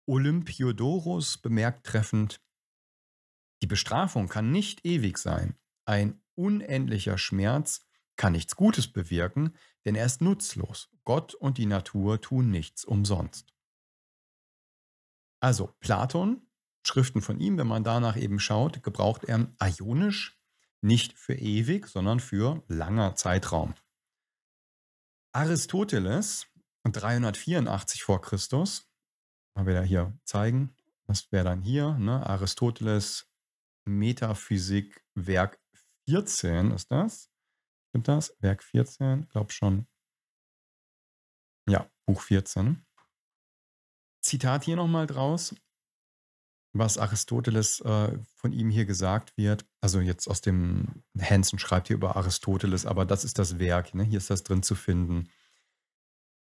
Olympiodorus bemerkt treffend, die Bestrafung kann nicht ewig sein. Ein unendlicher Schmerz kann nichts Gutes bewirken, denn er ist nutzlos. Gott und die Natur tun nichts umsonst. Also Platon, Schriften von ihm, wenn man danach eben schaut, gebraucht er ionisch nicht für ewig, sondern für langer Zeitraum. Aristoteles 384 vor Christus, mal wieder hier zeigen, das wäre dann hier, ne? Aristoteles Metaphysik Werk 14 ist das. Stimmt das? Werk 14, glaub schon. Ja, Buch 14. Zitat hier nochmal draus, was Aristoteles äh, von ihm hier gesagt wird. Also jetzt aus dem, Hansen schreibt hier über Aristoteles, aber das ist das Werk. Ne? Hier ist das drin zu finden.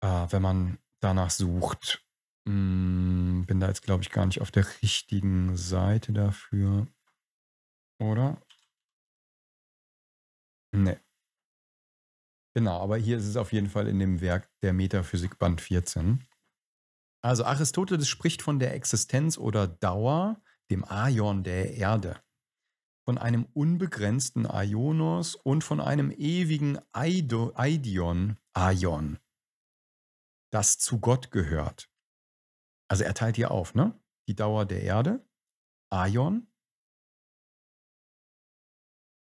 Äh, wenn man danach sucht. Hm, bin da jetzt, glaube ich, gar nicht auf der richtigen Seite dafür. Oder? Nee. Genau, aber hier ist es auf jeden Fall in dem Werk der Metaphysik Band 14. Also Aristoteles spricht von der Existenz oder Dauer, dem Aion der Erde, von einem unbegrenzten Aionos und von einem ewigen Aidion, Aion, das zu Gott gehört. Also er teilt hier auf, ne? Die Dauer der Erde, Aion.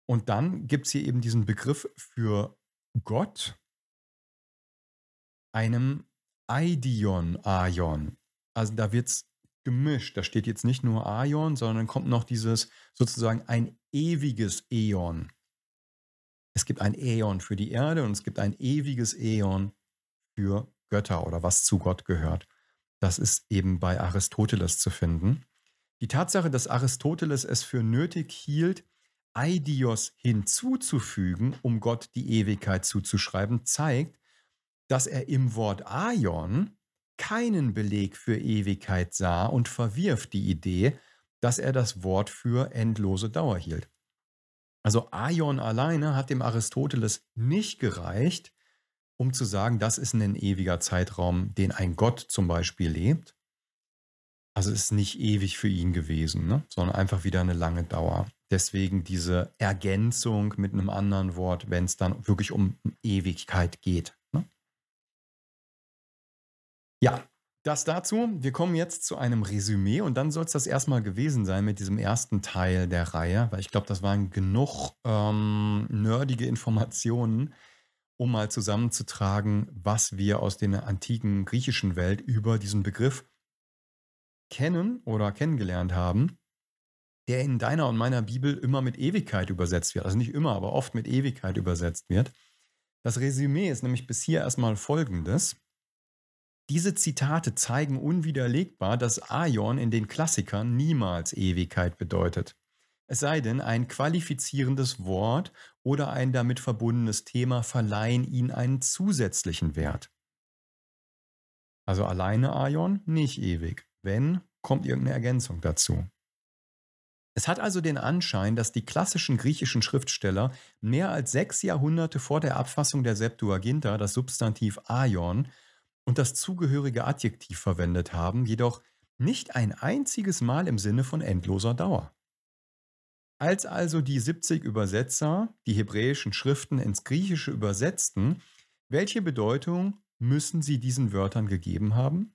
Und dann gibt es hier eben diesen Begriff für Gott, einem Aidion Aion. Also da wird es gemischt. Da steht jetzt nicht nur Aion, sondern kommt noch dieses sozusagen ein ewiges Äon. Es gibt ein Äon für die Erde und es gibt ein ewiges Äon für Götter oder was zu Gott gehört. Das ist eben bei Aristoteles zu finden. Die Tatsache, dass Aristoteles es für nötig hielt, Aidios hinzuzufügen, um Gott die Ewigkeit zuzuschreiben, zeigt, dass er im Wort Aion keinen Beleg für Ewigkeit sah und verwirft die Idee, dass er das Wort für endlose Dauer hielt. Also Aion alleine hat dem Aristoteles nicht gereicht, um zu sagen, das ist ein ewiger Zeitraum, den ein Gott zum Beispiel lebt. Also es ist nicht ewig für ihn gewesen, ne? sondern einfach wieder eine lange Dauer. Deswegen diese Ergänzung mit einem anderen Wort, wenn es dann wirklich um Ewigkeit geht. Ja, das dazu. Wir kommen jetzt zu einem Resümee und dann soll es das erstmal gewesen sein mit diesem ersten Teil der Reihe, weil ich glaube, das waren genug ähm, nerdige Informationen, um mal zusammenzutragen, was wir aus der antiken griechischen Welt über diesen Begriff kennen oder kennengelernt haben, der in deiner und meiner Bibel immer mit Ewigkeit übersetzt wird. Also nicht immer, aber oft mit Ewigkeit übersetzt wird. Das Resümee ist nämlich bis hier erstmal folgendes. Diese Zitate zeigen unwiderlegbar, dass Aion in den Klassikern niemals Ewigkeit bedeutet. Es sei denn, ein qualifizierendes Wort oder ein damit verbundenes Thema verleihen ihnen einen zusätzlichen Wert. Also alleine Aion nicht ewig. Wenn, kommt irgendeine Ergänzung dazu. Es hat also den Anschein, dass die klassischen griechischen Schriftsteller mehr als sechs Jahrhunderte vor der Abfassung der Septuaginta das Substantiv Aion und das zugehörige Adjektiv verwendet haben, jedoch nicht ein einziges Mal im Sinne von endloser Dauer. Als also die 70 Übersetzer die hebräischen Schriften ins Griechische übersetzten, welche Bedeutung müssen sie diesen Wörtern gegeben haben?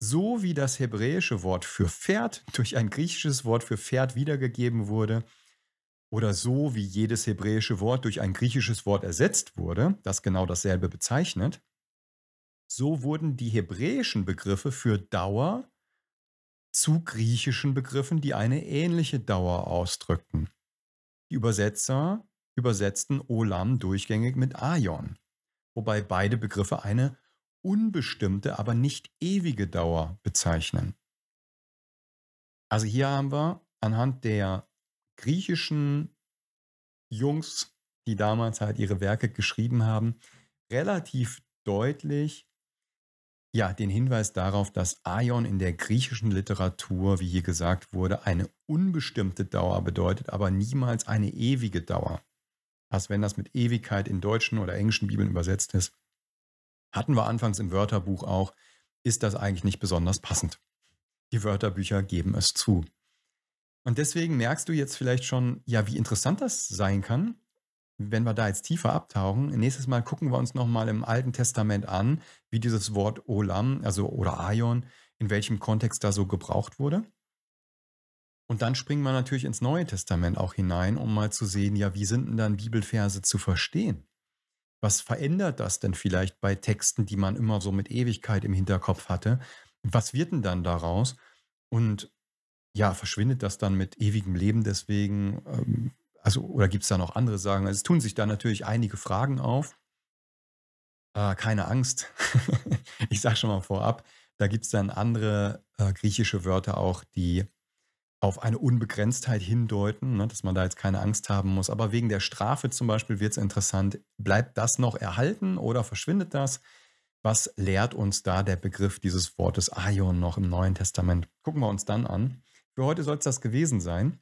So wie das hebräische Wort für Pferd durch ein griechisches Wort für Pferd wiedergegeben wurde, oder so wie jedes hebräische Wort durch ein griechisches Wort ersetzt wurde, das genau dasselbe bezeichnet, so wurden die hebräischen Begriffe für Dauer zu griechischen Begriffen, die eine ähnliche Dauer ausdrückten. Die Übersetzer übersetzten Olam durchgängig mit Aion, wobei beide Begriffe eine unbestimmte, aber nicht ewige Dauer bezeichnen. Also hier haben wir anhand der griechischen Jungs, die damals halt ihre Werke geschrieben haben, relativ deutlich ja, den Hinweis darauf, dass Aion in der griechischen Literatur, wie hier gesagt wurde, eine unbestimmte Dauer bedeutet, aber niemals eine ewige Dauer. Also wenn das mit Ewigkeit in deutschen oder englischen Bibeln übersetzt ist, hatten wir anfangs im Wörterbuch auch, ist das eigentlich nicht besonders passend. Die Wörterbücher geben es zu. Und deswegen merkst du jetzt vielleicht schon, ja, wie interessant das sein kann, wenn wir da jetzt tiefer abtauchen, nächstes Mal gucken wir uns nochmal im Alten Testament an, wie dieses Wort Olam, also oder Aion, in welchem Kontext da so gebraucht wurde. Und dann springen wir natürlich ins Neue Testament auch hinein, um mal zu sehen, ja, wie sind denn dann Bibelverse zu verstehen? Was verändert das denn vielleicht bei Texten, die man immer so mit Ewigkeit im Hinterkopf hatte? Was wird denn dann daraus? Und ja, verschwindet das dann mit ewigem Leben deswegen? Ähm, also, oder gibt es da noch andere Sagen? Also, es tun sich da natürlich einige Fragen auf. Äh, keine Angst. ich sage schon mal vorab, da gibt es dann andere äh, griechische Wörter auch, die auf eine Unbegrenztheit hindeuten, ne, dass man da jetzt keine Angst haben muss. Aber wegen der Strafe zum Beispiel wird es interessant, bleibt das noch erhalten oder verschwindet das? Was lehrt uns da der Begriff dieses Wortes Aion noch im Neuen Testament? Gucken wir uns dann an. Für heute soll es das gewesen sein.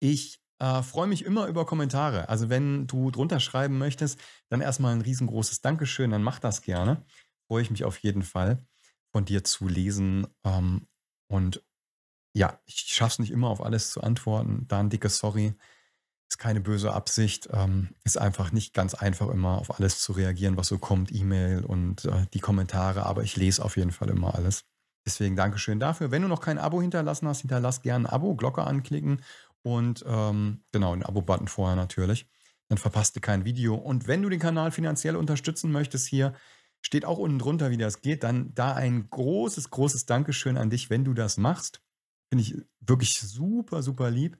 Ich äh, freue mich immer über Kommentare. Also wenn du drunter schreiben möchtest, dann erstmal ein riesengroßes Dankeschön, dann mach das gerne. Freue ich mich auf jeden Fall von dir zu lesen. Ähm, und ja, ich schaffe es nicht immer auf alles zu antworten. Da ein dickes Sorry. Ist keine böse Absicht. Ähm, ist einfach nicht ganz einfach immer auf alles zu reagieren, was so kommt, E-Mail und äh, die Kommentare. Aber ich lese auf jeden Fall immer alles. Deswegen Dankeschön dafür. Wenn du noch kein Abo hinterlassen hast, hinterlass gerne ein Abo, Glocke anklicken und ähm, genau, den Abo-Button vorher natürlich. Dann verpasst du kein Video. Und wenn du den Kanal finanziell unterstützen möchtest hier, steht auch unten drunter, wie das geht. Dann da ein großes, großes Dankeschön an dich, wenn du das machst. Finde ich wirklich super, super lieb.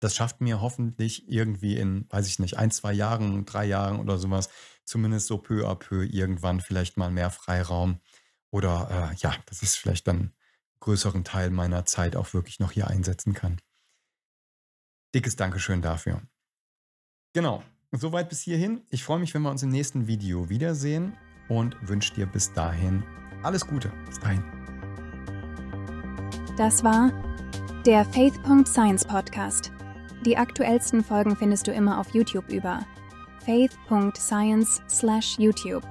Das schafft mir hoffentlich irgendwie in, weiß ich nicht, ein, zwei Jahren, drei Jahren oder sowas, zumindest so peu à peu irgendwann vielleicht mal mehr Freiraum. Oder äh, ja, dass ich vielleicht dann größeren Teil meiner Zeit auch wirklich noch hier einsetzen kann. Dickes Dankeschön dafür. Genau, soweit bis hierhin. Ich freue mich, wenn wir uns im nächsten Video wiedersehen und wünsche dir bis dahin alles Gute. Bis dahin. Das war der Faith.Science Podcast. Die aktuellsten Folgen findest du immer auf YouTube über faith.science/youtube.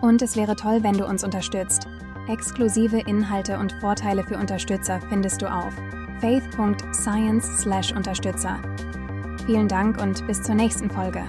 Und es wäre toll, wenn du uns unterstützt. Exklusive Inhalte und Vorteile für Unterstützer findest du auf faith.science/unterstützer. Vielen Dank und bis zur nächsten Folge.